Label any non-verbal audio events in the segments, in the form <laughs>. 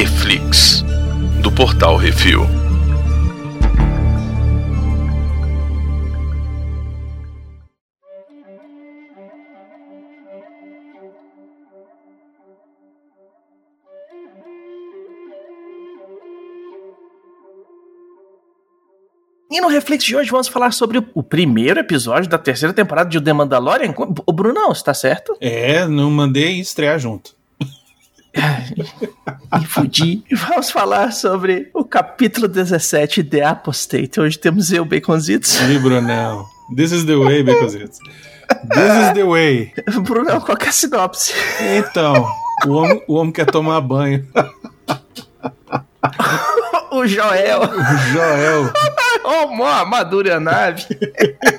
Reflix, do portal Refil. E no Reflex de hoje vamos falar sobre o primeiro episódio da terceira temporada de The Mandalorian. O Brunão, está certo? É, não mandei estrear junto. <laughs> Me fudi. Vamos falar sobre o capítulo 17 de Apostate. Hoje temos eu, Baconzitos. E Brunão. This is the way, Baconzitos. This is the way. <laughs> Brunão, qual é a sinopse? Então, o homem, o homem quer tomar banho. <laughs> o Joel. O Joel. Arrumou a armadura e a nave.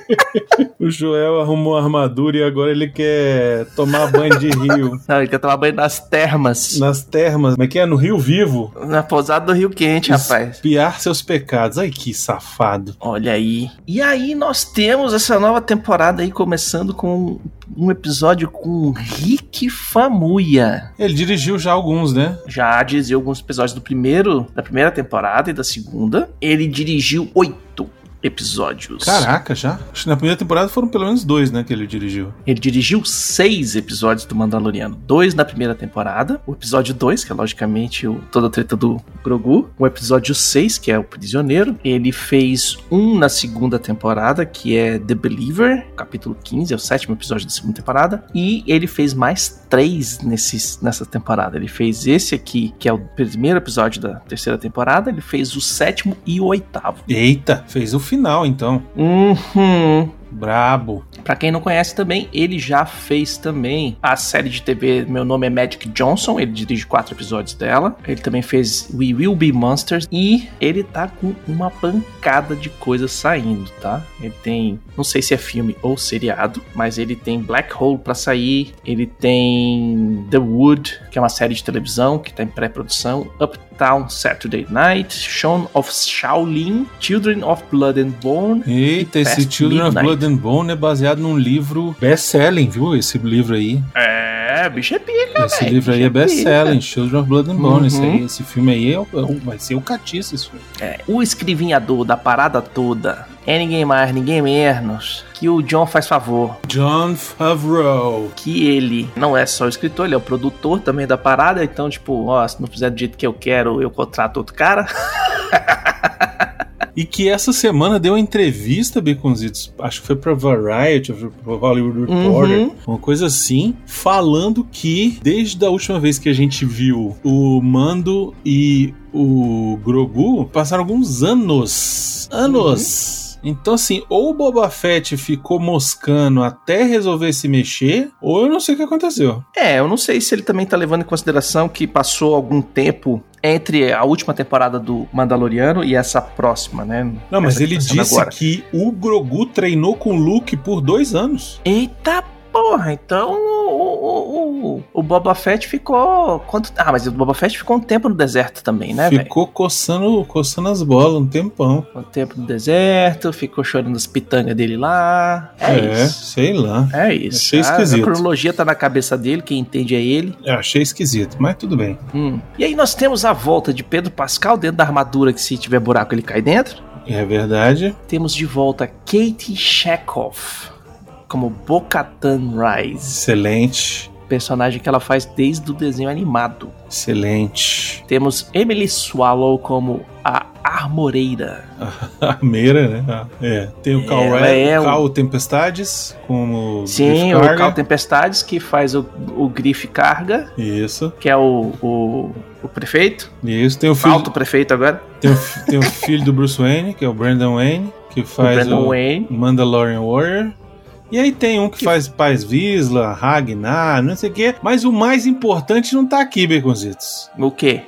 <laughs> o Joel arrumou a armadura e agora ele quer tomar banho de rio. <laughs> Não, ele quer tomar banho nas termas. Nas termas. Como é que é? No Rio Vivo? Na pousada do Rio Quente, rapaz. Espiar seus pecados. Ai, que safado. Olha aí. E aí nós temos essa nova temporada aí começando com um episódio com Rick Famuya. Ele dirigiu já alguns, né? Já dirigiu alguns episódios do primeiro, da primeira temporada e da segunda. Ele dirigiu 赌 episódios. Caraca, já? Acho que na primeira temporada foram pelo menos dois, né, que ele dirigiu. Ele dirigiu seis episódios do Mandaloriano. Dois na primeira temporada. O episódio 2, que é logicamente o, toda a treta do Grogu. O episódio 6, que é o Prisioneiro. Ele fez um na segunda temporada, que é The Believer, capítulo 15, é o sétimo episódio da segunda temporada. E ele fez mais três nesses, nessa temporada. Ele fez esse aqui, que é o primeiro episódio da terceira temporada. Ele fez o sétimo e o oitavo. Eita, fez o final, então. Uhum. Brabo. Pra quem não conhece também, ele já fez também a série de TV Meu Nome é Magic Johnson. Ele dirige quatro episódios dela. Ele também fez We Will Be Monsters. E ele tá com uma pancada de coisas saindo, tá? Ele tem, não sei se é filme ou seriado, mas ele tem Black Hole pra sair. Ele tem The Wood, que é uma série de televisão que tá em pré-produção. Uptown Saturday Night, Shaun of Shaolin, Children of Blood and Bone. Eita, esse Children Midnight. of Blood and Bone é baseado num livro best-selling, viu? Esse livro aí. É, bicho é pica, Esse véio, livro aí é, é best-selling, Children of Blood and Bone. Uhum. Esse, aí, esse filme aí é, é, vai ser o catiço, esse filme. É, o escrivinhador da parada toda é ninguém mais, ninguém menos que o John faz favor. John Favreau. Que ele não é só o escritor, ele é o produtor também da parada. Então, tipo, ó, se não fizer do jeito que eu quero, eu contrato outro cara. <laughs> E que essa semana deu uma entrevista, Baconzitos, acho que foi pra Variety, pra Hollywood Reporter, uhum. uma coisa assim, falando que desde a última vez que a gente viu o Mando e o Grogu, passaram alguns anos. Anos! Uhum então, assim, ou o Boba Fett ficou moscando até resolver se mexer, ou eu não sei o que aconteceu. É, eu não sei se ele também tá levando em consideração que passou algum tempo entre a última temporada do Mandaloriano e essa próxima, né? Não, mas ele tá disse agora. que o Grogu treinou com o Luke por dois anos. Eita Porra, então o, Boba Fett ficou. Quanto, ah, mas o Boba Fett ficou um tempo no deserto também, né? Ficou coçando, coçando as bolas um tempão. Um tempo no deserto, ficou chorando as pitangas dele lá. É, é isso. sei lá. É isso. Achei esquisito. A, cronologia tá na cabeça dele, quem entende é ele. Eu achei esquisito, mas tudo bem. Hum. E aí nós temos a volta de Pedro Pascal dentro da armadura que se tiver buraco ele cai dentro. É verdade. Temos de volta Katie Chekhov como Bocatan Rise. Excelente. Personagem que ela faz desde o desenho animado. Excelente. Temos Emily Swallow como a Armoreira. <laughs> Armeira, né? Ah, é. Tem o Cal, é Cal Tempestades como. Sim, o Cal Tempestades que faz o, o Grife Carga. Isso. Que é o, o, o prefeito. Isso. Tem o filho. Alto prefeito agora. Tem o, tem o filho do Bruce Wayne, que é o Brandon Wayne, que faz o, o Mandalorian Warrior. E aí tem um que, faz Paz Visla, Ragnar, não sei o quê. Mas o mais importante não tá aqui, Baconzitos. O quê?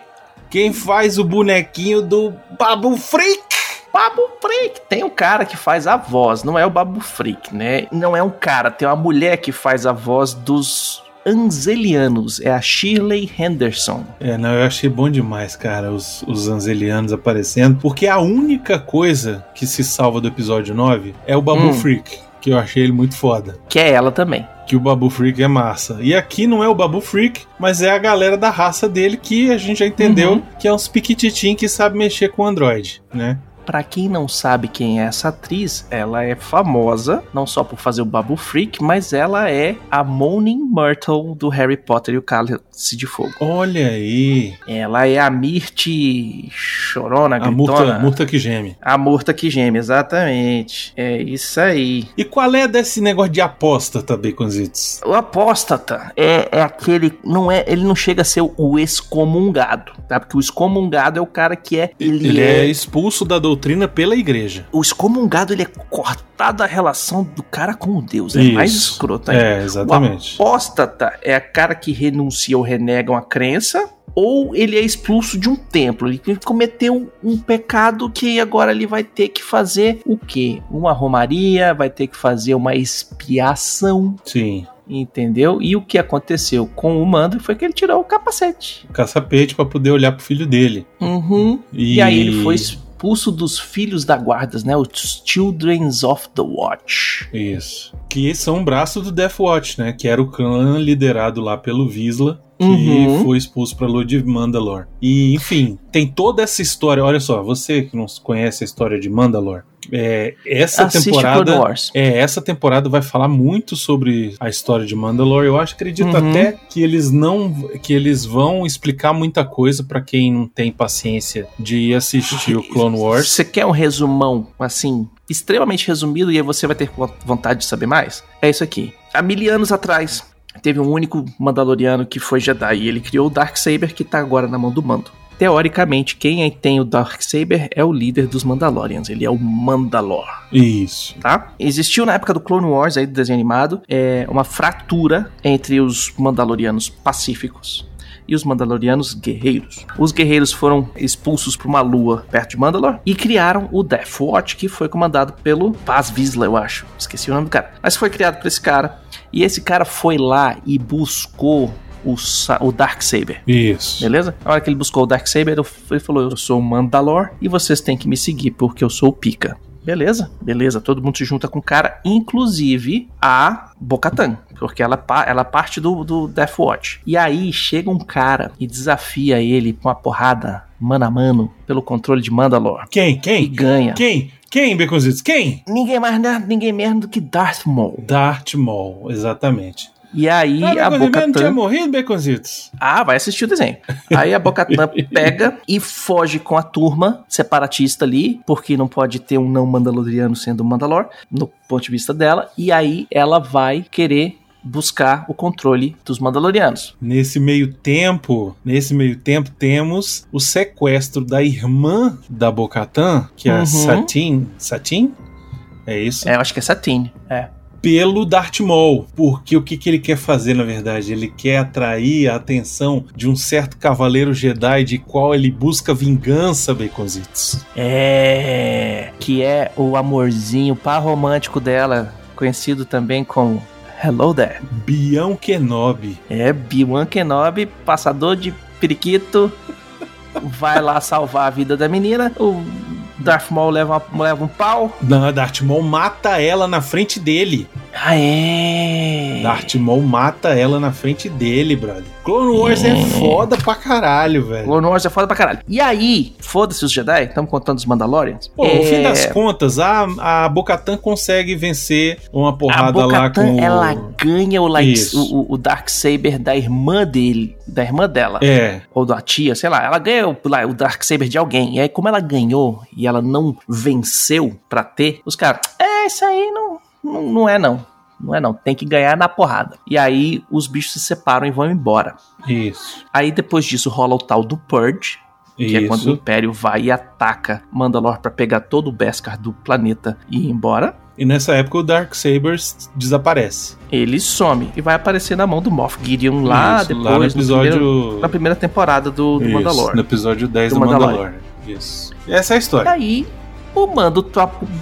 Quem faz o bonequinho do Babu Freak? Babu Freak. Tem um cara que faz a voz, não é o Babu Freak, né? Não é um cara, tem uma mulher que faz a voz dos Anzelianos. É a Shirley Henderson. É, não, eu achei bom demais, cara, os, os Anzelianos aparecendo. Porque a única coisa que se salva do episódio 9 é o Babu hum. Freak que eu achei ele muito foda. Que é ela também. que o Babu Freak é massa. E aqui não é o Babu Freak, mas é a galera da raça dele que a gente já entendeu uhum. que é uns piquititim que sabe mexer com Android, né? Para quem não sabe quem é essa atriz, ela é famosa não só por fazer o Babu Freak, mas ela é a Moaning Myrtle do Harry Potter e o Cálice de Fogo. Olha aí! Ela é a Mirte chorona, a murta, murta que geme. A murta que geme, exatamente. É isso aí. E qual é desse negócio de apóstata, Baconzitos? O apóstata é, é aquele, não é, ele não chega a ser o excomungado, tá? Porque o excomungado é o cara que é... Ele, ele é... é expulso da doutrina doutrina pela igreja. O excomungado, ele é cortado a relação do cara com o Deus. É Isso. mais escroto ainda. É, exatamente. O apóstata é a cara que renuncia ou renega uma crença ou ele é expulso de um templo. Ele cometeu um pecado que agora ele vai ter que fazer o quê? Uma romaria, vai ter que fazer uma expiação. Sim. Entendeu? E o que aconteceu com o Mando foi que ele tirou o capacete. O capacete para poder olhar pro filho dele. Uhum. E... e aí ele foi expulso dos filhos da guardas, né? Os Children's of the Watch. Isso. Que são um braço do Death Watch, né? Que era o clã liderado lá pelo Visla que uhum. foi expulso para Lua de Mandalor. E, enfim, tem toda essa história. Olha só, você que não conhece a história de Mandalor, é, essa Assiste temporada é essa temporada vai falar muito sobre a história de Mandalore. Eu acho, acredito uhum. até que eles não que eles vão explicar muita coisa para quem não tem paciência de assistir o Clone Wars. Você quer um resumão assim extremamente resumido e aí você vai ter vontade de saber mais? É isso aqui. Há mil anos atrás, teve um único Mandaloriano que foi Jedi e ele criou o Darksaber que tá agora na mão do Mando. Teoricamente, quem tem o Darksaber é o líder dos Mandalorians, ele é o Mandalor. Isso. Tá? Existiu na época do Clone Wars, aí do desenho animado, é, uma fratura entre os Mandalorianos pacíficos e os Mandalorianos guerreiros. Os guerreiros foram expulsos para uma lua perto de Mandalor e criaram o Death Watch, que foi comandado pelo Paz Vizsla, eu acho. Esqueci o nome do cara. Mas foi criado por esse cara. E esse cara foi lá e buscou o, o Darksaber. Isso. Beleza? Na hora que ele buscou o Darksaber, ele falou: Eu sou o Mandalor e vocês têm que me seguir porque eu sou o Pica. Beleza, beleza, todo mundo se junta com o cara, inclusive a Bocatan, porque ela, ela parte do, do Death Watch. E aí chega um cara e desafia ele com uma porrada mano a mano pelo controle de Mandalor. Quem? Quem? E ganha. Quem? Quem, Beconzitos? Quem? Ninguém mais, ninguém menos do que Darth Maul. Darth Maul, exatamente. E aí ah, a Bocatan... tinha morrido, Baconzitos? Ah, vai assistir o desenho. Aí a Bocatan <laughs> pega e foge com a turma separatista ali, porque não pode ter um não mandaloriano sendo Mandalor, no ponto de vista dela. E aí ela vai querer buscar o controle dos Mandalorianos. Nesse meio tempo, nesse meio tempo temos o sequestro da irmã da Bocatan, que é uhum. a Satine. Satine? É isso? É, eu acho que é Satine. É pelo Darth Maul, porque o que, que ele quer fazer na verdade? Ele quer atrair a atenção de um certo cavaleiro Jedi de qual ele busca vingança, Baconzitos. É, que é o amorzinho par romântico dela, conhecido também como Hello there. Bião Kenobi. É, Bião Kenobi, passador de periquito, vai lá salvar a vida da menina. O Darth Maul leva, leva um pau. Não, Darth Maul mata ela na frente dele. Ah, é? Darth Maul mata ela na frente dele, brother. Clone Wars é, é foda pra caralho, velho. Clone Wars é foda pra caralho. E aí, foda-se os Jedi, estamos contando os Mandalorians. Pô, é... no fim das contas, a, a Bocatan consegue vencer uma porrada lá com ela ganha o, light, o, o Dark Saber da irmã dele, da irmã dela. É. Ou da tia, sei lá. Ela ganha o, o Dark Saber de alguém. E aí, como ela ganhou e ela não venceu pra ter, os caras, é, isso aí não, não, não é não. Não é não, tem que ganhar na porrada. E aí os bichos se separam e vão embora. Isso. Aí depois disso rola o tal do Purge, que Isso. é quando o Império vai e ataca Mandalor para pegar todo o Beskar do planeta e ir embora. E nessa época o Dark Sabers desaparece. Ele some e vai aparecer na mão do Moff Gideon lá Isso, depois, lá no episódio... Primeiro, na primeira temporada do, do Isso, Mandalor. No episódio 10 do, do Mandalor. Mandalor. Isso. E essa é a história. E aí o Mando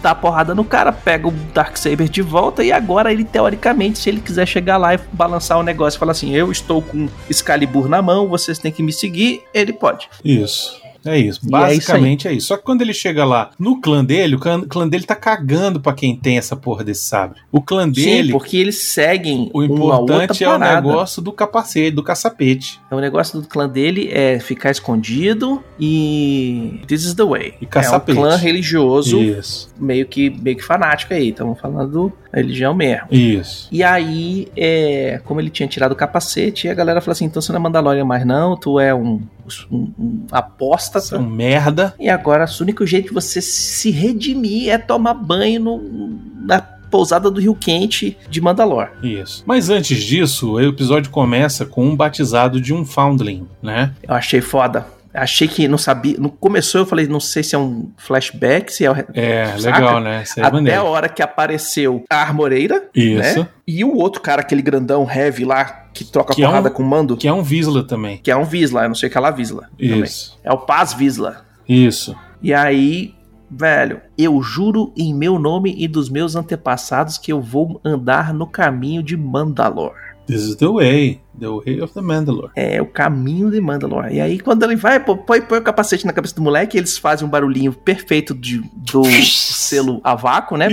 dá porrada no cara, pega o Darksaber de volta e agora ele, teoricamente, se ele quiser chegar lá e balançar o negócio e falar assim: Eu estou com Excalibur na mão, vocês têm que me seguir, ele pode. Isso. É isso. É Basicamente é isso, Só que quando ele chega lá no clã dele, o clã, clã dele tá cagando pra quem tem essa porra desse sabre. O clã dele. Sim, porque eles seguem O uma outra importante é o negócio do capacete, do caçapete. O negócio do clã dele é ficar escondido e this is the way. E é um caçapete. clã religioso Isso. meio que meio que fanático aí. Estamos falando da religião mesmo. Isso. E aí, é, como ele tinha tirado o capacete, a galera falou assim: então você não é Mandalorian mais, não, tu é um, um, um apóstata. São merda. E agora, o único jeito de você se redimir é tomar banho no, na pousada do Rio Quente de Mandalor. Isso. Mas antes disso, o episódio começa com um batizado de um Foundling, né? Eu achei foda. Achei que não sabia. No começou, eu falei, não sei se é um flashback, se é o. É, Saca? legal, né? Isso é Até maneiro. a hora que apareceu a armoreira, Isso. né? E o outro cara, aquele grandão heavy lá, que troca Que é porrada um- com o mando, Que é um Visla também. que é um Visla, eu não sei o que é lá Visla. também. Isso. É o Paz Visla. Isso. E aí, velho, eu juro em meu nome e dos meus antepassados que eu vou andar no caminho de Mandalor. This is the way. The way of the Mandalore. É o caminho de Mandalor. E aí, quando ele vai, pô, põe, põe o capacete na cabeça do moleque, eles fazem um barulhinho perfeito de, do selo a vácuo, né?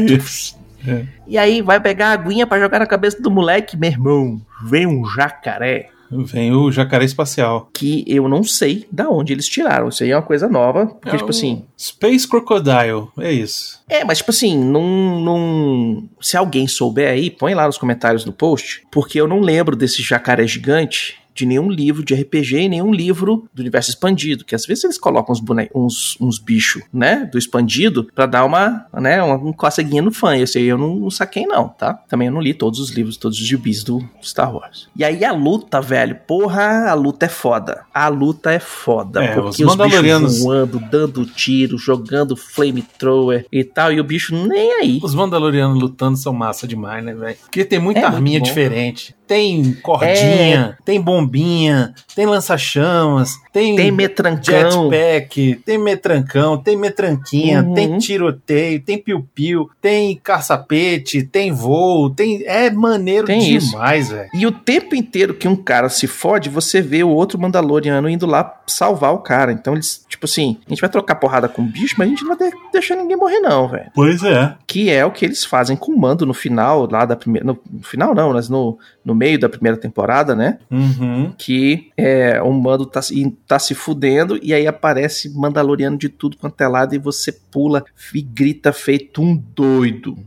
É. E aí vai pegar a aguinha pra jogar na cabeça do moleque, meu irmão. Vem um jacaré. Vem o jacaré espacial. Que eu não sei da onde eles tiraram. Isso aí é uma coisa nova. Porque, É tipo assim. Space Crocodile. É isso. É, mas tipo assim, não, não. Se alguém souber aí, põe lá nos comentários do post. Porque eu não lembro desse jacaré gigante de nenhum livro de RPG e nenhum livro do universo expandido. Que às vezes eles colocam uns, bone... uns, uns bichos, né? Do expandido, pra dar uma, né? Uma, uma coceguinha no fã. Esse aí eu não, não saquei, não, tá? Também eu não li todos os livros, todos os gibis do Star Wars. E aí a luta, velho, porra, a luta é foda. A luta é foda. É, porque os os, Mandalorianos- bichos voando, dando tiro, jogando flamethrower e tal, e o bicho nem aí. Os Mandalorianos lutando são massa demais, né, velho? Porque tem muita É muito arminha diferente. Tem cordinha, tem bombinha, tem lança-chamas, tem, Tem metrancão. jetpack, tem metrancão, tem metranquinha, Uhum. tem tiroteio, tem piu-piu, tem caçapete, tem voo, tem. É maneiro Tem demais, velho. E o tempo inteiro que um cara se fode, você vê o outro Mandaloriano indo lá salvar o cara. Então eles, tipo assim, a gente vai trocar porrada com o bicho, mas a gente não vai de- deixar ninguém morrer, não, velho. Pois é. Que é o que eles fazem com o mando no final, lá da primeira. No, no final, não, mas no, no meio da primeira temporada, né? Uhum. Que é, o mando tá, se- tá se fudendo e aí aparece Mandaloriano de tudo quanto é lado e você pula e grita feito um doido.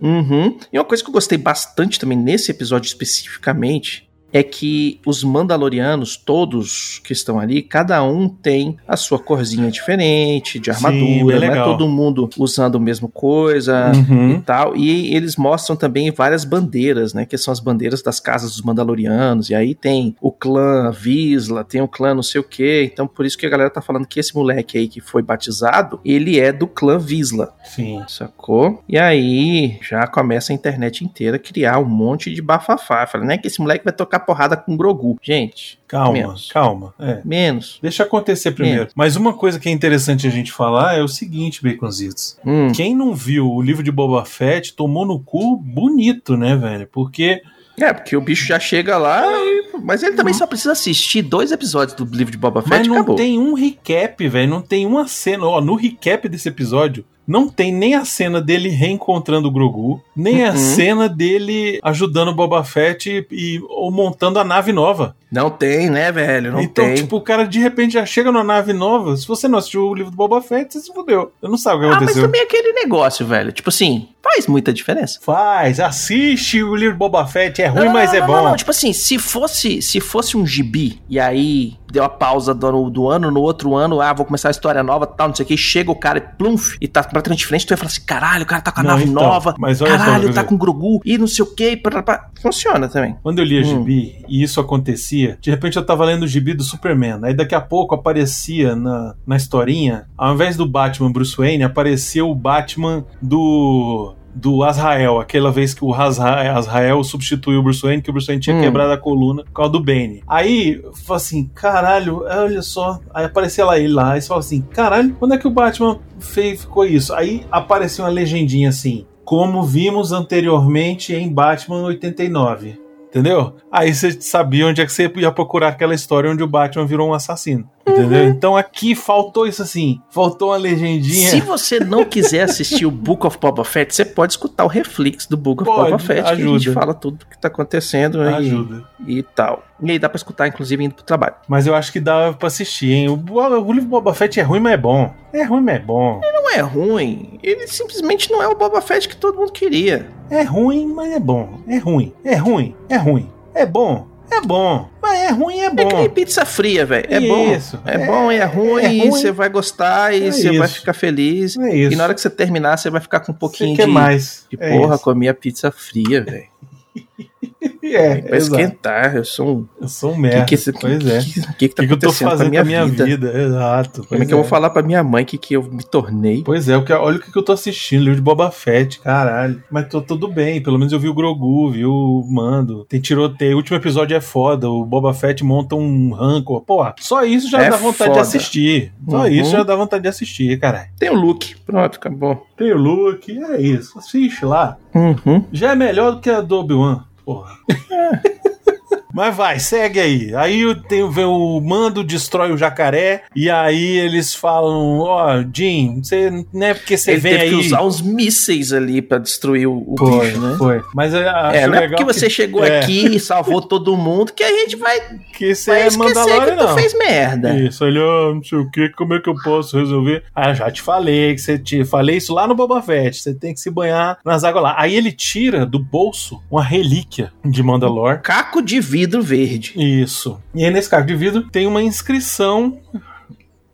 Uhum. E uma coisa que eu gostei bastante também nesse episódio especificamente é que os Mandalorianos, todos que estão ali, cada um tem a sua corzinha diferente de Sim, armadura, bem não é todo mundo usando a mesma coisa Uhum. e tal. E eles mostram também várias bandeiras, né? Que são as bandeiras das casas dos Mandalorianos. E aí tem o clã Visla, tem o clã não sei o quê. Então por isso que a galera tá falando que esse moleque aí que foi batizado, ele é do clã Visla. Sim. Sacou? E aí já começa a internet inteira a criar um monte de bafafá. Fala, né? Que esse moleque vai tocar porrada com Grogu. Gente, Calma, Menos. calma. É. menos. Deixa acontecer primeiro. Mas uma coisa que é interessante a gente falar é o seguinte, Baconzitos. Hum. Quem não viu o livro de Boba Fett tomou no cu bonito, né, velho? Porque É, porque o bicho já chega lá, e- mas ele também só precisa assistir dois episódios do livro de Boba Uhum. Mas Fett e não acabou. tem um recap, velho. Não tem uma cena. Ó, no recap desse episódio, não tem nem a cena dele reencontrando o Grogu, nem a Uhum. cena dele ajudando o Boba Fett e, e- ou montando a nave nova. Não tem, né, velho? Não então, tem. tipo, o cara de repente já chega na nave nova. Se você não assistiu o livro do Boba Fett, você se fudeu. Eu não sabe o que ah, mas aconteceu. também aquele negócio, velho. Tipo assim, faz muita diferença. Faz, assiste o livro do Boba Fett. É ruim, Não, mas não, é bom. Não, não. Tipo assim, se fosse, se fosse um gibi e aí deu a pausa do, do ano, no outro ano, ah, vou começar a história nova, tal, não sei o que, chega o cara e plumf, e tá completamente diferente, tu ia falar assim, caralho, o cara tá com a nave então, nova, mas olha só, caralho, quer tá com o Grogu, e não sei o que, funciona também. Quando eu lia Hum. gibi e isso acontecia, de repente eu tava lendo o gibi do Superman. Aí daqui a pouco aparecia na, na historinha, ao invés do Batman Bruce Wayne, aparecia o Batman do. Do Azrael, aquela vez que o Azra- Azrael substituiu o Bruce Wayne, que o Bruce Wayne tinha Hum. quebrado a coluna por causa do Bane. Aí, eu assim, caralho, olha só. Aí aparecia lá ele lá, aí você fala assim, caralho, quando é que o Batman fez, ficou isso? Aí apareceu uma legendinha assim, como vimos anteriormente em Batman 89. Entendeu? Aí você sabia onde é que você ia procurar aquela história onde o Batman virou um assassino. Entendeu? Uhum. Então aqui faltou isso assim. Faltou uma legendinha. Se você não quiser assistir o Book of Boba Fett, você pode escutar o Reflex do Book of Pode, Boba Fett, que a gente ajuda. fala tudo o que tá acontecendo e- Ajuda. E, tal. E aí dá pra escutar, inclusive, indo pro trabalho. Mas eu acho que dá pra assistir, hein? O, o livro Boba Fett é ruim, mas é bom. É ruim, mas é bom. Não é ruim, ele simplesmente não é o Boba Fett que todo mundo queria. É ruim, mas é bom. É ruim. É ruim. É ruim. É bom. É bom. Mas é ruim, é É que nem bom. pizza fria, velho. É bom. Isso. É, É- bom e é ruim, é e ruim. você vai gostar e É você vai isso. ficar feliz. É isso. E na hora que você terminar, você vai ficar com um pouquinho de, mais. de É porra, isso. comi a pizza fria, velho. <laughs> <laughs> É, Pra exato. esquentar, eu sou um. Eu sou um Que merda. que, esse- pois é. que, que, que, que tá O que, que eu tô fazendo com a minha, vida? Exato. Como é que eu vou falar pra minha mãe que, que eu me tornei? Pois é, o que- olha o que que eu tô assistindo, livro de Boba Fett, caralho. Mas tô tudo bem, pelo menos eu vi o Grogu, vi o Mando. Tem tiroteio, o último episódio é foda, o Boba Fett monta um rancor. Pô, só isso já É dá vontade de foda. assistir. Só Uhum. isso já dá vontade de assistir, caralho. Tem o Luke, pronto, acabou. Tem o Luke, é isso. Assiste lá. Uhum. Já é melhor do que a do Obi-Wan. Porra. Mas vai, segue aí. Aí tenho, vem o mando, destrói o jacaré. E aí eles falam: Ó, Jim, você não é porque você Ele vem teve aí. que usar uns mísseis ali pra destruir o, o Foi, bicho, né? foi. Mas É, não é porque você que, chegou é. aqui e salvou todo mundo que a gente vai, que você é esquecer que Mandalorian, tu não. fez merda. Isso, ele, ah, não sei o que, como é que eu posso resolver? Ah, já te falei que você te falei isso lá no Boba Fett. Você tem que se banhar nas águas lá. Aí ele tira do bolso uma relíquia de Mandalor. Caco de vidro verde. Isso. E aí nesse caco de vidro tem uma inscrição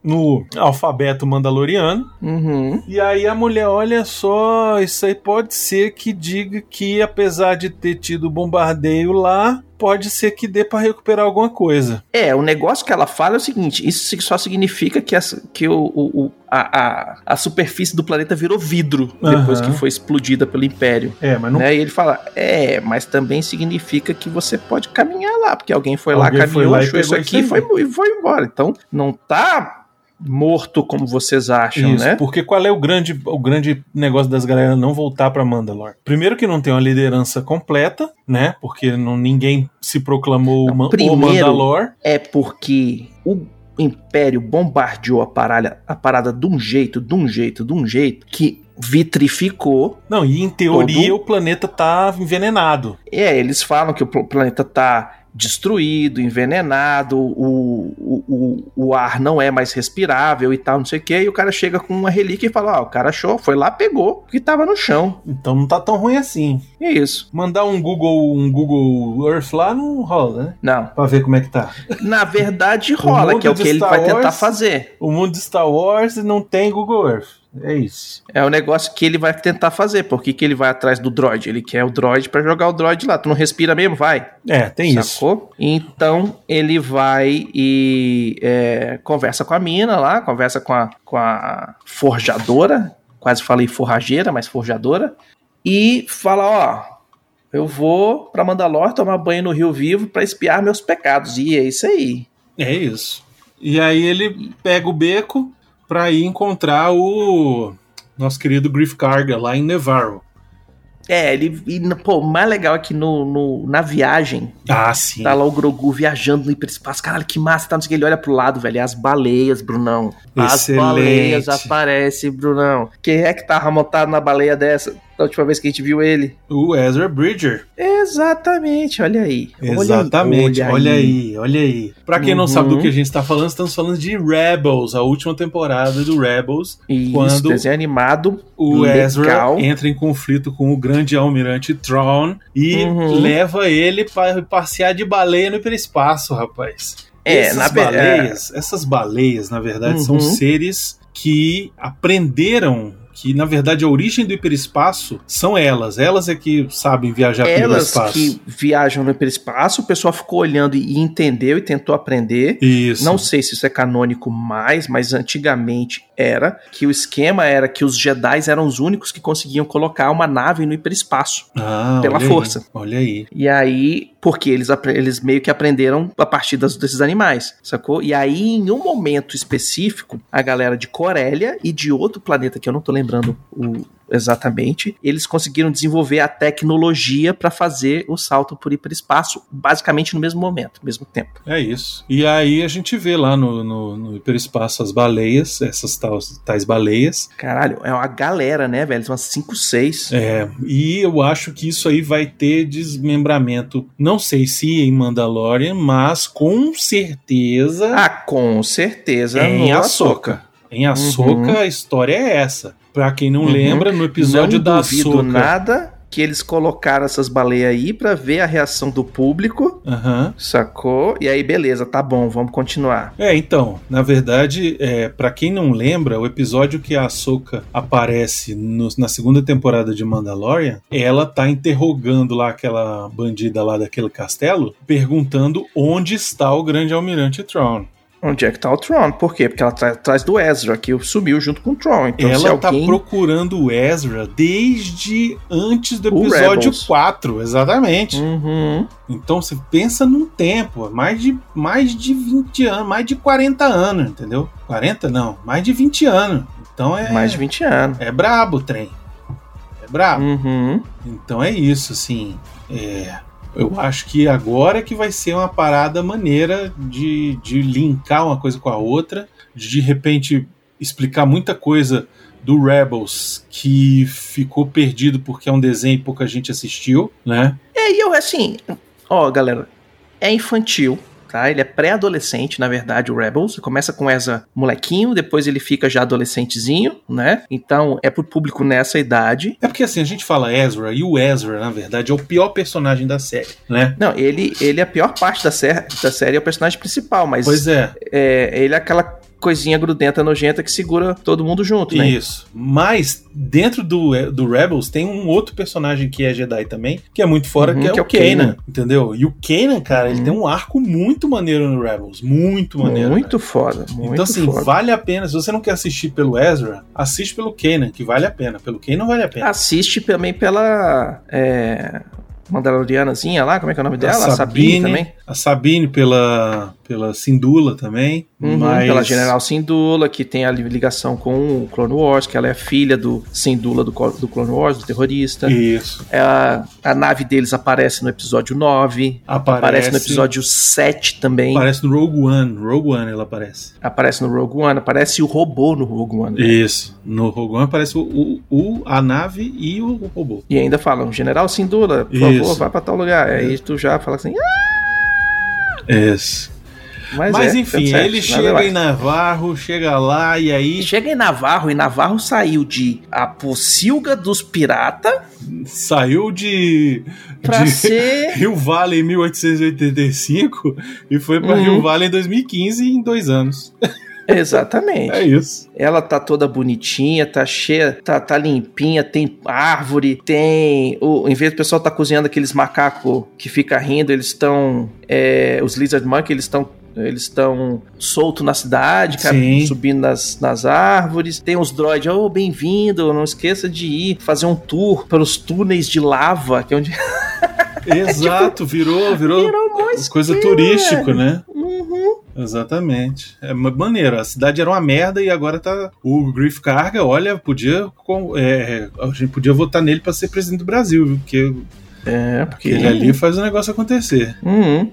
no alfabeto mandaloriano. Uhum. E aí a mulher, olha só, isso aí pode ser que diga que apesar de ter tido bombardeio lá, pode ser que dê pra recuperar alguma coisa. É, o negócio que ela fala é o seguinte: isso só significa que, essa- que o, o- a, a, a superfície do planeta virou vidro depois Aham. que foi explodida pelo Império. É, mas não Né? E ele fala, é, mas também significa que você pode caminhar lá, porque alguém foi lá, Alguém foi caminhou, lá e achou isso aqui e foi, e foi embora. Então, não tá morto como vocês acham, Isso, né? porque qual é o grande, o grande negócio das galera não voltar pra Mandalore? Primeiro que não tem uma liderança completa, né? Porque não, ninguém se proclamou Não, ma- o primeiro- Mandalore. É porque o Império bombardeou a parada, a parada de um jeito, de um jeito, de um jeito, que vitrificou. Não, e em teoria Todo- o planeta tá envenenado. É, eles falam que o pl- planeta tá destruído, envenenado, o, o, o, o ar não é mais respirável e tal, não sei o que, e o cara chega com uma relíquia e fala, ó, o cara achou, foi lá, pegou, o que tava no chão. Então não tá tão ruim assim. É isso. Mandar um Google, um Google Earth lá não rola, né? Não. Pra ver como é que tá. Na verdade, <laughs> rola, que é o que ele Star vai tentar fazer. O mundo de Star Wars não tem Google Earth. É isso. É o negócio que ele vai tentar fazer. Por que, ele vai atrás do droid? Ele quer o droid pra jogar o droid lá. Tu não respira mesmo? Vai. É, tem isso. Sacou? Então ele vai e é, conversa com a mina lá, conversa com a, com a forjadora, quase falei forrageira, mas forjadora, e fala: Ó, eu vou pra Mandalor tomar banho no Rio Vivo pra espiar meus pecados. E é isso aí. É isso. E aí ele pega o beco pra ir encontrar o nosso querido Griff Karga lá em Nevarro. É, ele. E, pô, o mais legal é que no, no- na viagem, Ah, sim. tá lá o Grogu viajando no hiperespaço. Caralho, que massa, tá? Não sei o que. Ele olha pro lado, velho. As baleias, Brunão. As Excelente. baleias aparecem, Brunão. Quem é que tava montado na baleia dessa? Da última vez que a gente viu ele? O Ezra Bridger. Exatamente, olha aí. Olha aí, Exatamente. Olha aí, olha aí. Pra quem não Uhum. sabe do que a gente tá falando, estamos falando de Rebels, a última temporada do Rebels. Isso, Quando desenho animado. o legal. Ezra entra em conflito com o grande almirante Thrawn e Uhum. leva ele para passear de baleia no hiperespaço, rapaz. É, essas na ver- baleias, essas baleias, na verdade, são Uhum. seres que aprenderam que, na verdade, a origem do hiperespaço são elas. Elas é que sabem viajar pelo Elas espaço. que viajam no hiperespaço, o pessoal ficou olhando e entendeu e tentou aprender. Isso. Não sei se isso é canônico mais, mas antigamente era que o esquema era que os Jedi eram os únicos que conseguiam colocar uma nave no hiperespaço. Ah, pela olha aí, força. olha aí. E aí, porque eles, eles meio que aprenderam a partir das- desses animais, sacou? E aí, em um momento específico, a galera de Corélia e de outro planeta, que eu não tô lembrando o exatamente, eles conseguiram desenvolver a tecnologia para fazer o salto por hiperespaço, basicamente no mesmo momento, no mesmo tempo. É isso. E aí a gente vê lá no, no, no hiperespaço as baleias, essas tais, tais baleias. Caralho, é uma galera, né, velho? Umas 5, 6. É, e eu acho que isso aí vai ter desmembramento, não sei se em Mandalorian, mas com certeza. Ah, com certeza em Ahsoka. Em Ahsoka, uhum. a história é essa. Pra quem não uhum. lembra, no episódio não da Ahsoka. nada que eles colocaram essas baleias aí para ver a reação do público, uhum. sacou? E aí, beleza, tá bom, vamos continuar. É, então, na verdade, é, para quem não lembra, o episódio que a Ahsoka aparece no, na segunda temporada de Mandalorian, ela tá interrogando lá aquela bandida lá daquele castelo, perguntando onde está o grande almirante Thrawn. Onde é que tá o Tron? Por quê? Porque ela tá atrás do Ezra, que sumiu junto com o Tron. Então, ela tá alguém... tá procurando o Ezra desde antes do episódio 4, exatamente. Uhum. Então você pensa num tempo, mais de, mais de 20 anos, mais de 40 anos, entendeu? 40 não, mais de 20 anos. Então é. Mais de 20 anos. É brabo o trem. É brabo. Uhum. Então é isso, assim. É eu acho que agora que vai ser uma parada maneira de, de linkar uma coisa com a outra, de de repente explicar muita coisa do Rebels que ficou perdido porque é um desenho e pouca gente assistiu, né? É, e eu assim, ó, galera, é infantil, tá? Ele é pré-adolescente, na verdade, o Rebels. Começa com essa molequinho, depois ele fica já adolescentezinho, né? Então é pro público nessa idade. É porque assim, a gente fala Ezra, e o Ezra, na verdade, é o pior personagem da série, né? Não, ele, ele é a pior parte da, série, da série, é o personagem principal, mas. Pois é. é ele é aquela coisinha grudenta, nojenta que segura todo mundo junto, né? Isso. Mas dentro do, do Rebels tem um outro personagem que é Jedi também, que é muito fora, uhum, que, é que, é o Kanan, entendeu? E o Kanan, cara, uhum. ele tem um arco muito maneiro no Rebels, muito maneiro. Muito né? foda, muito Então assim, foda. vale a pena, se você não quer assistir pelo Ezra, assiste pelo Kanan, que vale a pena. Pelo Kanan vale a pena. Assiste também pela é, Mandalorianazinha lá, como é que é o nome dela? A Sabine, a Sabine também. A Sabine pela, pela Sindula também. Uhum, mas... Pela General Sindula, que tem a ligação com o Clone Wars, que ela é filha do Sindula do, do Clone Wars, do terrorista. Isso. É a, nave deles aparece no episódio 9. Aparece, aparece no episódio 7 também. Aparece no Rogue One. Rogue One ela aparece. Aparece no Rogue One. Aparece o robô no Rogue One. Né? Isso. No Rogue One aparece o, o, o, a nave e o, robô. E ainda falam, General Sindula, por Isso. favor, vai pra tal lugar. Aí tu já fala assim... Ah! Isso. Mas, Mas é, enfim, certo, ele chega em Navarro, chega lá e aí. Chega em Navarro e Navarro saiu de a pocilga dos pirata. Saiu de. Pra de ser. <laughs> Rio Vale em 1885 e foi pra uhum. Rio Vale em 2015 em dois anos. <laughs> Exatamente. É isso. Ela tá toda bonitinha, tá cheia, tá, tá limpinha, tem árvore, tem. O, em vez do pessoal tá cozinhando aqueles macacos que fica rindo, eles estão. É, os Lizard Monkey, eles estão eles estão soltos na cidade, cara, subindo nas, nas árvores. Tem os droids, oh, bem-vindo, não esqueça de ir fazer um tour pelos túneis de lava, que é onde. <laughs> Exato, virou, virou, virou coisa turística, né? Uhum. Exatamente. É maneiro. A cidade era uma merda e agora tá. O Griff Carga, olha, podia. É, a gente podia votar nele para ser presidente do Brasil, viu? Porque. É, porque. Ele ali faz o negócio acontecer. Uhum.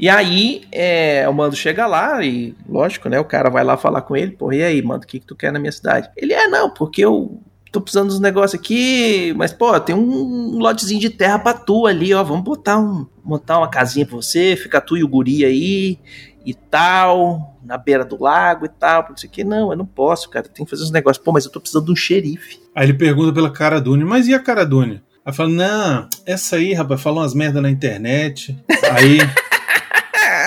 E aí, é, o mando chega lá e, lógico, né? O cara vai lá falar com ele, pô, e aí, mano, o que, que tu quer na minha cidade? Ele, é, não, porque eu tô precisando dos negócios aqui, mas, pô, tem um lotezinho de terra pra tu ali, ó, vamos botar um, montar uma casinha pra você, fica tu e o guri aí e tal, na beira do lago e tal, não sei o que. Não, eu não posso, cara, tem que fazer os negócios. Pô, mas eu tô precisando de um xerife. Aí ele pergunta pela cara Dune, mas e a cara Dune? Aí fala, não, essa aí, rapaz, falou umas merda na internet. <laughs> Aí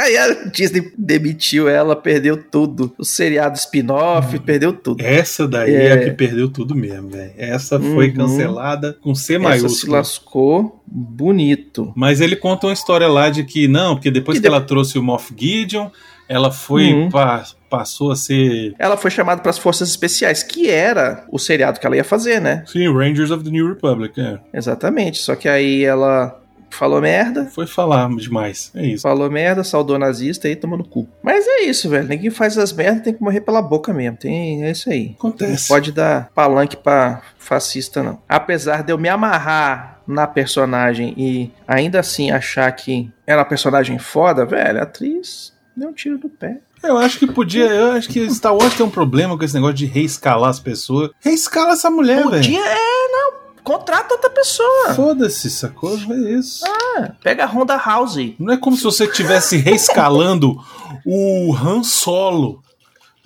Aí a Disney demitiu ela, perdeu tudo. O seriado spin-off, hum. perdeu tudo. Essa daí é... é, a que perdeu tudo mesmo, velho. Essa foi uhum. cancelada com C maiúsculo. Essa se lascou bonito. Mas ele conta uma história lá de que, não, porque depois e que de... ela trouxe o Moff Gideon, ela foi uhum. pra, passou a ser. Ela foi chamada para as Forças Especiais, que era o seriado que ela ia fazer, né? Sim, Rangers of the New Republic, é. Exatamente. Só que aí ela falou merda. Foi falar demais. É isso. Falou merda, saudou nazista aí, toma no cu. Mas é isso, velho. Ninguém faz as merdas, tem que morrer pela boca mesmo. Tem, é isso aí. Acontece. Não pode dar palanque pra fascista, não. Apesar de eu me amarrar na personagem e ainda assim achar que era uma personagem foda, velho, a atriz deu um tiro do pé. Eu acho que podia. Eu acho que Star Wars tem um problema com esse negócio de reescalar as pessoas. Reescala essa mulher, velho. Podia, é, não. Contrata outra pessoa. Foda-se, sacou? É isso. Ah, pega a Honda House. Não é como se você estivesse reescalando o Han Solo.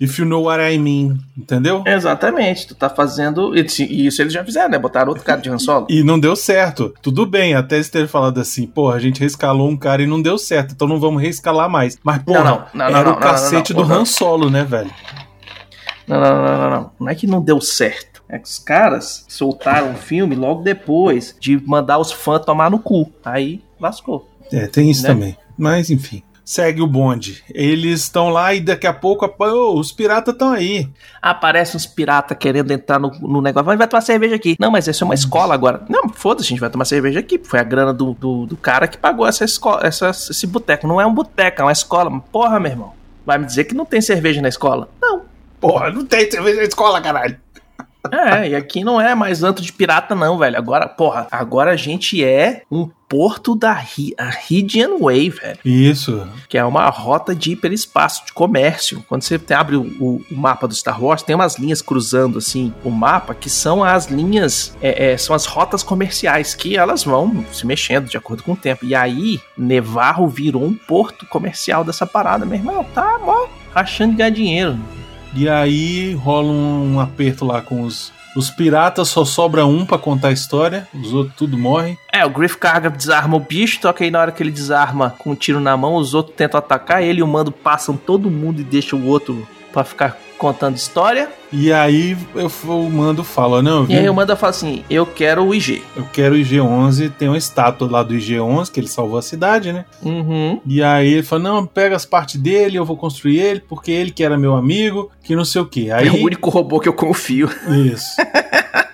If you know what I mean, entendeu? Exatamente, tu tá fazendo. E isso eles já fizeram, né? Botaram outro cara de Han Solo. E não deu certo. Tudo bem, até eles terem falado assim, porra, a gente reescalou um cara e não deu certo, então não vamos reescalar mais. Mas, porra, Não, não, não, era o cacete do. Han Solo, né, velho? Não, não, não, não, não. Não é que não deu certo. É que os caras soltaram o filme logo depois de mandar os fãs tomar no cu. Aí lascou. É, tem isso Né? também. Mas, enfim. Segue o bonde. Eles estão lá e daqui a pouco, ô, os piratas estão aí. Aparece uns piratas querendo entrar no, no negócio. Vai tomar cerveja aqui. Não, mas essa é uma escola agora. Não, foda-se, a gente vai tomar cerveja aqui. Foi a grana do, do, do cara que pagou essa escola, essa, esse boteco. Não é um boteco, é uma escola. Porra, meu irmão. Vai me dizer que não tem cerveja na escola? Não. Porra, não tem cerveja na escola, caralho. É, e aqui não é mais antro de pirata, não, velho. Agora, porra, agora a gente é um porto da a Hydian Way, velho. Isso. Que é uma rota de hiperespaço, de comércio. Quando você abre o, o- o mapa do Star Wars, tem umas linhas cruzando, assim, o mapa, que são as linhas, é, é, são as rotas comerciais, que elas vão se mexendo de acordo com o tempo. E aí, Nevarro virou um porto comercial dessa parada, meu irmão. Tá, mó, rachando de ganhar dinheiro. E aí rola um aperto lá com os. Os piratas só sobra um pra contar a história, os outros tudo morrem. É, o Griff Carga desarma o bicho, só que aí na hora que ele desarma com um tiro na mão, os outros tentam atacar ele o mando passam todo mundo e deixa o outro pra ficar contando história. E aí eu, o mando fala: Não, eu, E aí o mando fala assim: Eu quero o IG. eu quero o IG-11. Tem uma estátua lá do IG-11 que ele salvou a cidade, né? Uhum. E aí ele fala: Não, pega as partes dele, eu vou construir ele, porque ele que era meu amigo, que não sei o que. Aí É o único robô que eu confio. Isso. <laughs>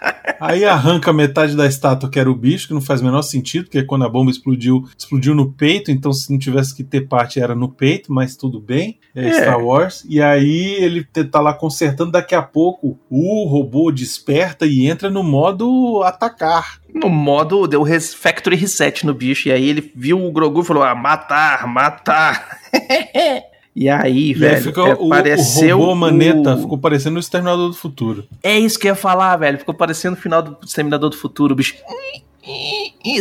Aí arranca metade da estátua que era o bicho, que não faz o menor sentido, porque quando a bomba explodiu, explodiu no peito, então se não tivesse que ter parte era no peito, mas tudo bem, é, É. Star Wars. E aí ele tá lá consertando, daqui a pouco o robô desperta e entra no modo atacar. No modo, deu res- factory reset no bicho. E aí ele viu o Grogu e falou: Ah, matar, matar. <laughs> e aí, E velho, fica é, o, pareceu o robô maneta, o- ficou parecendo o Exterminador do Futuro. É isso que eu ia falar, velho. Ficou parecendo o final do Exterminador do Futuro, o bicho.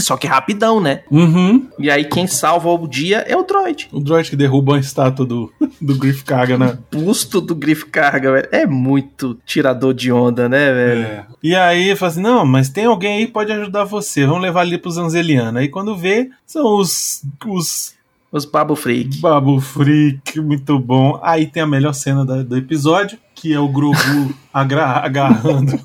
Só que rapidão, né? Uhum. E aí quem salva o dia é o droid. O droid que derruba a estátua do, do Griff Kaga, né? Busto do Griff Carga, velho. É muito tirador de onda, né, velho? É. E aí fala assim: não, mas tem alguém aí que pode ajudar você. Vamos levar ali pros Anzelianos. Aí quando vê, são os, os Os Babo Freak. Babu Freak, muito bom. Aí tem a melhor cena da- do episódio, que é o Grogu <laughs> agarrando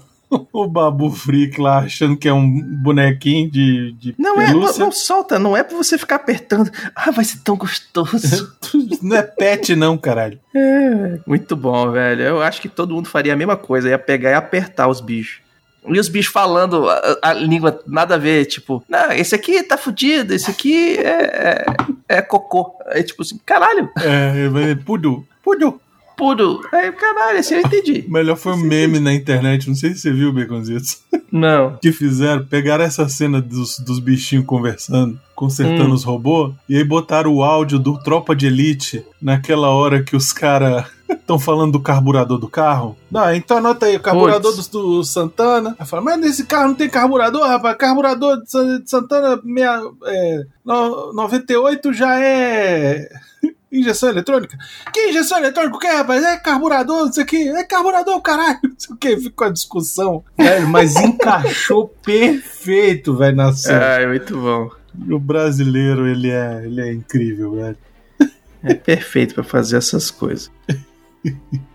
o Babu Freak lá, achando que é um bonequinho de, de Não é, não, pelúcia. não solta, não é pra você ficar apertando. Ah, vai ser tão gostoso. <laughs> Não é pet, não, caralho. É, muito bom, velho. Eu acho que todo mundo faria a mesma coisa, ia pegar e apertar os bichos. E os bichos falando a, a língua nada a ver, tipo, não, esse aqui tá fudido, esse aqui é, é, é cocô. É tipo assim, caralho, É, vai- Pudu, Pudu. puro. Aí, caralho, esse eu entendi. Melhor foi um meme na internet, não sei se você viu, Baconzitos. Não. <laughs> que fizeram, pegaram essa cena dos, dos bichinhos conversando, consertando Hum. os robôs, e aí botaram o áudio do Tropa de Elite naquela hora que os caras estão falando do carburador do carro. Não, então anota aí, o carburador do, do Santana. Aí fala, mas nesse carro não tem carburador, rapaz. Carburador de Sa- de Santana meia, é, no- 98 já é. <laughs> Injeção eletrônica? Que injeção eletrônica? O que, rapaz? É carburador, não sei o que. É carburador, caralho. <laughs> Não sei o que. Ficou a discussão. Velho, mas encaixou <laughs> perfeito, velho, na cena. Ah, é muito bom. O brasileiro, ele é, ele é incrível, velho. É perfeito pra fazer essas coisas. heh <laughs>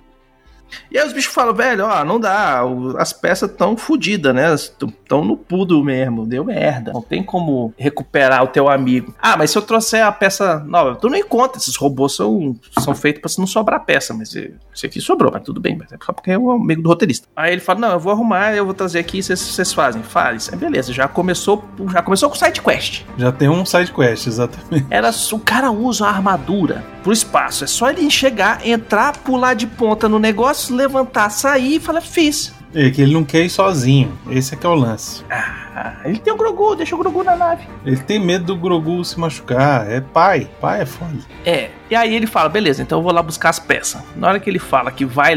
E aí os bichos falam, velho, ó, não dá, as peças tão fodidas, né? Estão no pudo mesmo, deu merda. Não tem como recuperar o teu amigo. Ah, mas se eu trouxer a peça nova, tu não encontra, esses robôs são, são feitos pra não sobrar peça, mas esse aqui sobrou, mas tudo bem, mas é só porque é o amigo do roteirista. Aí ele fala, não, eu vou arrumar, eu vou trazer aqui, vocês- vocês fazem. Faz, é beleza, já começou, já começou com side quest. Já tem um side quest, exatamente. Era, o cara usa a armadura pro espaço. É só ele chegar, entrar, pular de ponta no negócio, levantar, sair e falar, fiz. É que ele não quer ir sozinho. Esse é que é o lance. Ah, ele tem o Grogu, deixa o Grogu na nave. Ele tem medo do Grogu se machucar. É pai. Pai é foda. É. E aí ele fala, beleza, então eu vou lá buscar as peças. Na hora que ele fala que vai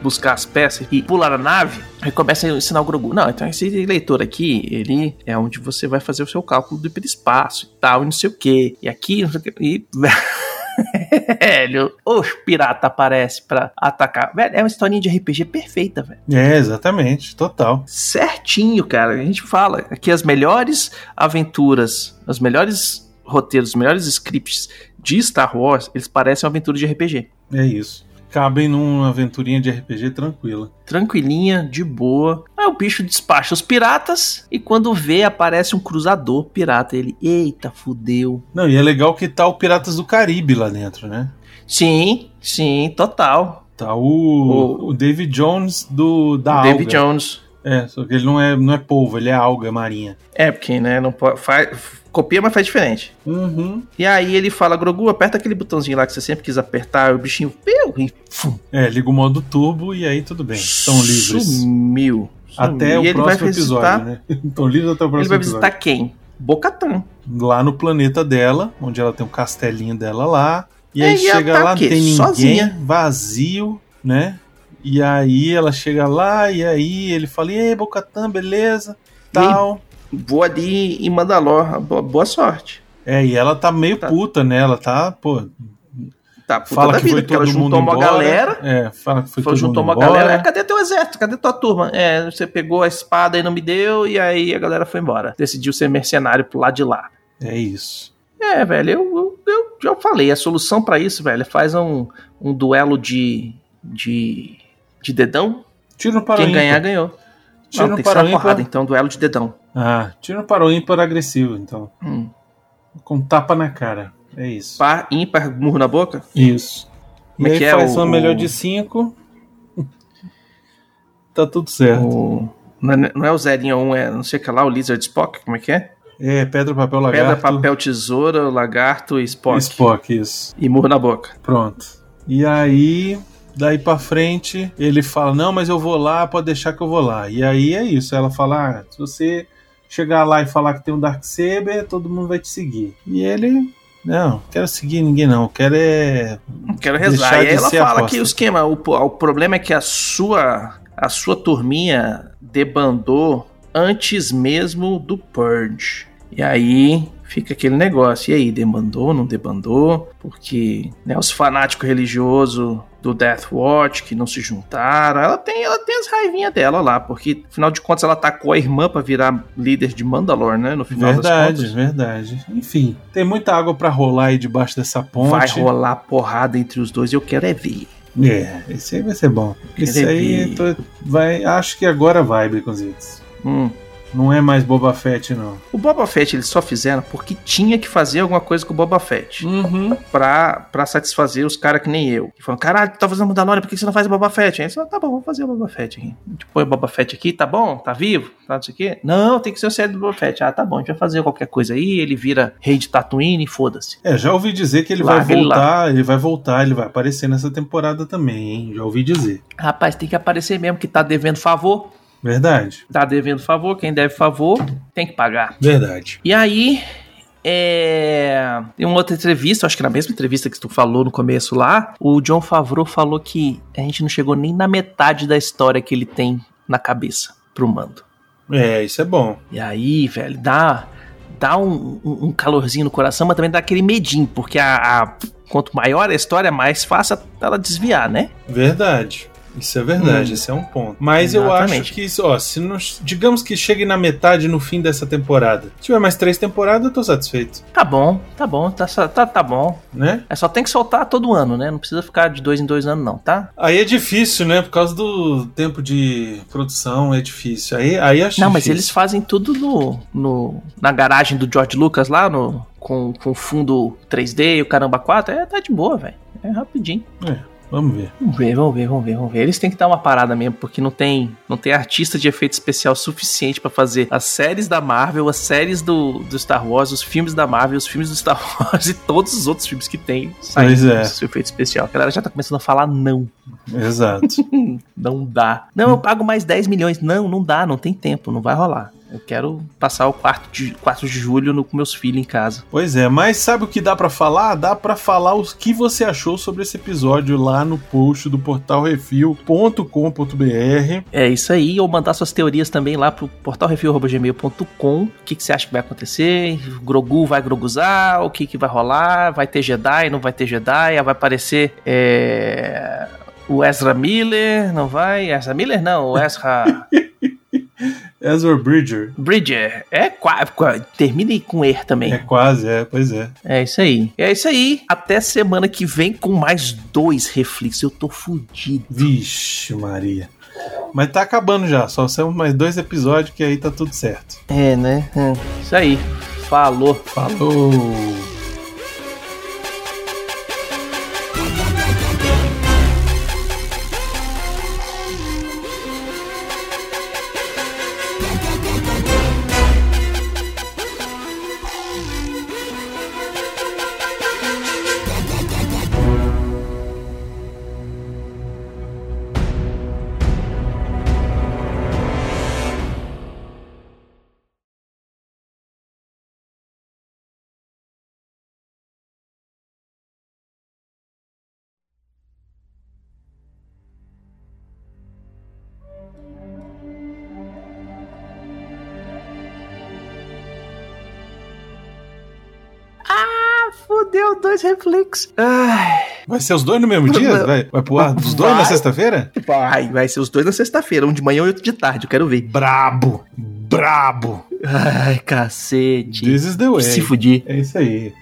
buscar as peças e pular a nave, aí começa a ensinar o Grogu. Não, então esse leitor aqui, ele é onde você vai fazer o seu cálculo do hiperespaço e tal, e não sei o que. E aqui, não sei o que. E... <laughs> <laughs> Velho, os pirata aparece pra atacar. Velho, é uma historinha de RPG perfeita, velho. É, exatamente. Total. Certinho, cara. A gente fala que as melhores aventuras, os melhores roteiros, os melhores scripts de Star Wars, eles parecem uma aventura de RPG. É isso. Cabem numa aventurinha de RPG tranquila. Tranquilinha, de boa. Aí o bicho despacha os piratas e quando vê, aparece um cruzador pirata. Ele, eita, fudeu. Não, e é legal que tá o Piratas do Caribe lá dentro, né? Sim, sim, total. Tá o, O- o David Jones do da David alga. Jones. É, só que ele não é, não é polvo, ele é alga marinha. É, porque, né, não pode. Faz, copia, mas faz diferente. Uhum. E aí ele fala, Grogu, aperta aquele botãozinho lá que você sempre quis apertar, o bichinho, piu, e É, liga o modo turbo e aí tudo bem. Estão livres. Sumiu. Até Sumiu. o ele vai próximo episódio, né? <laughs> Estão livres até o Ele próximo vai episódio. visitar quem? Bocatan. Lá no planeta dela, onde ela tem um castelinho dela lá. E É, aí e ela chega tá lá, não tem ninguém, Sozinha. vazio, né? E aí ela chega lá, e aí ele fala, e aí, Bocatã, beleza? Tal. Vou ali em Mandalor. Boa, boa sorte. É, e ela tá meio Tá. puta, né? Ela tá, pô, Tá, puta fala da vida, porque ela juntou uma embora. galera. É, fala que foi todo juntou uma embora. galera. É, cadê teu exército? Cadê tua turma? É, você pegou a espada e não me deu, e aí a galera foi embora. Decidiu ser mercenário pro lado de lá. É isso. É, velho, eu, eu, eu já falei. A solução pra isso, velho, é faz um, um duelo de, de. de dedão. Tira para Quem ganhar, ganhou. Tira Não, no tem que ser para uma porrada, então, duelo de dedão. Ah, tira no para o ímpar agressivo, então. Hum. Com tapa na cara. É isso. Par, ímpar, murro na boca? Isso. Como e é aí é faz o- uma melhor de cinco. <laughs> tá tudo certo. O, não, é, não é o Zerinho 1, é não sei o que lá, o Lizard Spock, como é que é? É, pedra, papel, lagarto. Pedra, papel, tesoura, lagarto e Spock. Spock, isso. E murro na boca. Pronto. E aí, daí pra frente, ele fala: Não, mas eu vou lá, pode deixar que eu vou lá. E aí é isso. Ela fala: ah, se você chegar lá e falar que tem um Darksaber, todo mundo vai te seguir. E ele. Não, quero seguir ninguém, não. Quero é. Não quero rezar. Deixar E aí ela fala aposta. que o esquema, o, o problema é que a sua, a sua turminha debandou antes mesmo do Purge. E aí fica aquele negócio. E aí, debandou, não debandou? Porque né, os fanáticos religiosos do Death Watch que não se juntaram, ela tem, ela tem as raivinhas dela lá, porque afinal de contas ela atacou a irmã pra virar líder de Mandalor, né? No final das Verdade, contas. verdade. Enfim, tem muita água pra rolar aí debaixo dessa ponte. Vai rolar porrada entre os dois eu quero é ver. É, esse aí vai ser bom. Esse Querer aí tô- vai. Acho que agora vai, Baconzitos. Hum. Não é mais Boba Fett, não. O Boba Fett eles só fizeram porque tinha que fazer alguma coisa com o Boba Fett. Uhum. Pra, pra satisfazer os caras que nem eu. Que falam, caralho, tu tá fazendo Mandalorian, por que você não faz o Boba Fett? Aí eles falaram, tá bom, vamos fazer o Boba Fett aqui. A gente põe o Boba Fett aqui, tá bom? Tá vivo? Tá não sei o quê? Não, tem que ser o série do Boba Fett. Ah, tá bom, a gente vai fazer qualquer coisa aí, ele vira rei de Tatooine e foda-se. É, já ouvi dizer que ele Larga vai ele lá. voltar, ele, vai voltar, ele vai aparecer nessa temporada também, hein? Já ouvi dizer. Rapaz, tem que aparecer mesmo que tá devendo favor. Verdade. Tá devendo favor, quem deve favor tem que pagar. Verdade. E aí, é... tem uma outra entrevista, acho que na mesma entrevista que tu falou no começo lá, o John Favreau falou que a gente não chegou nem na metade da história que ele tem na cabeça pro mando. É, isso é bom. E aí, velho, dá, dá um, um- um calorzinho no coração, mas também dá aquele medinho, porque a, a- quanto maior a história, mais fácil ela desviar, né? Verdade. Isso é verdade, hum. esse é um ponto. Mas Exatamente. eu acho que, ó, se nós, digamos que chegue na metade no fim dessa temporada. Se tiver mais três temporadas, eu tô satisfeito. Tá bom, tá bom, tá, tá, tá bom. Né? É só tem que soltar todo ano, né? Não precisa ficar de dois em dois anos, não, tá? Aí é difícil, né? Por causa do tempo de produção, é difícil. Aí, aí acho Não, difícil. mas eles fazem tudo no, no, na garagem do George Lucas lá, no, com, com fundo 3D e o caramba 4. É, tá de boa, velho. É rapidinho. É. Vamos ver. Vamos ver, vamos ver, vamos ver, vamos ver. Eles têm que dar uma parada mesmo, porque não tem, não tem artista de efeito especial suficiente para fazer as séries da Marvel, as séries do, do Star Wars, os filmes da Marvel, os filmes do Star <laughs> Wars e todos os outros filmes que tem saindo é. efeito especial. A galera já tá começando a falar não. Exato. <laughs> não dá. Não, eu pago mais 10 milhões. Não, não dá, não tem tempo, não vai rolar. Eu quero passar o 4 de, 4 de julho no, com meus filhos em casa. Pois é, mas sabe o que dá para falar? Dá para falar o que você achou sobre esse episódio lá no post do portal refil.com.br. É isso aí, ou mandar suas teorias também lá pro portalrefil.gmail.com. O que, que você acha que vai acontecer? Grogu vai groguzar? O que, que vai rolar? Vai ter Jedi? Não vai ter Jedi? Vai aparecer. É... O Ezra Miller, não vai? Ezra Miller não, o Ezra. <laughs> Ezra Bridger. Bridger. É quase. Termine com er também. É quase, é, pois é. É isso aí. É isso aí. Até semana que vem com mais dois reflexos. Eu tô fudido. Vixe, Maria. Mas tá acabando já. Só são mais dois episódios que aí tá tudo certo. É, né? É. Isso aí. Falou. Falou. Dois reflexos. Ai. Vai ser os dois no mesmo dia? Vai, vai pro ar os dois vai, na sexta-feira? Vai, vai ser os dois na sexta-feira, um de manhã e outro de tarde, eu quero ver. Brabo, brabo. Ai, cacete. This is the way. Se fudir. É isso aí.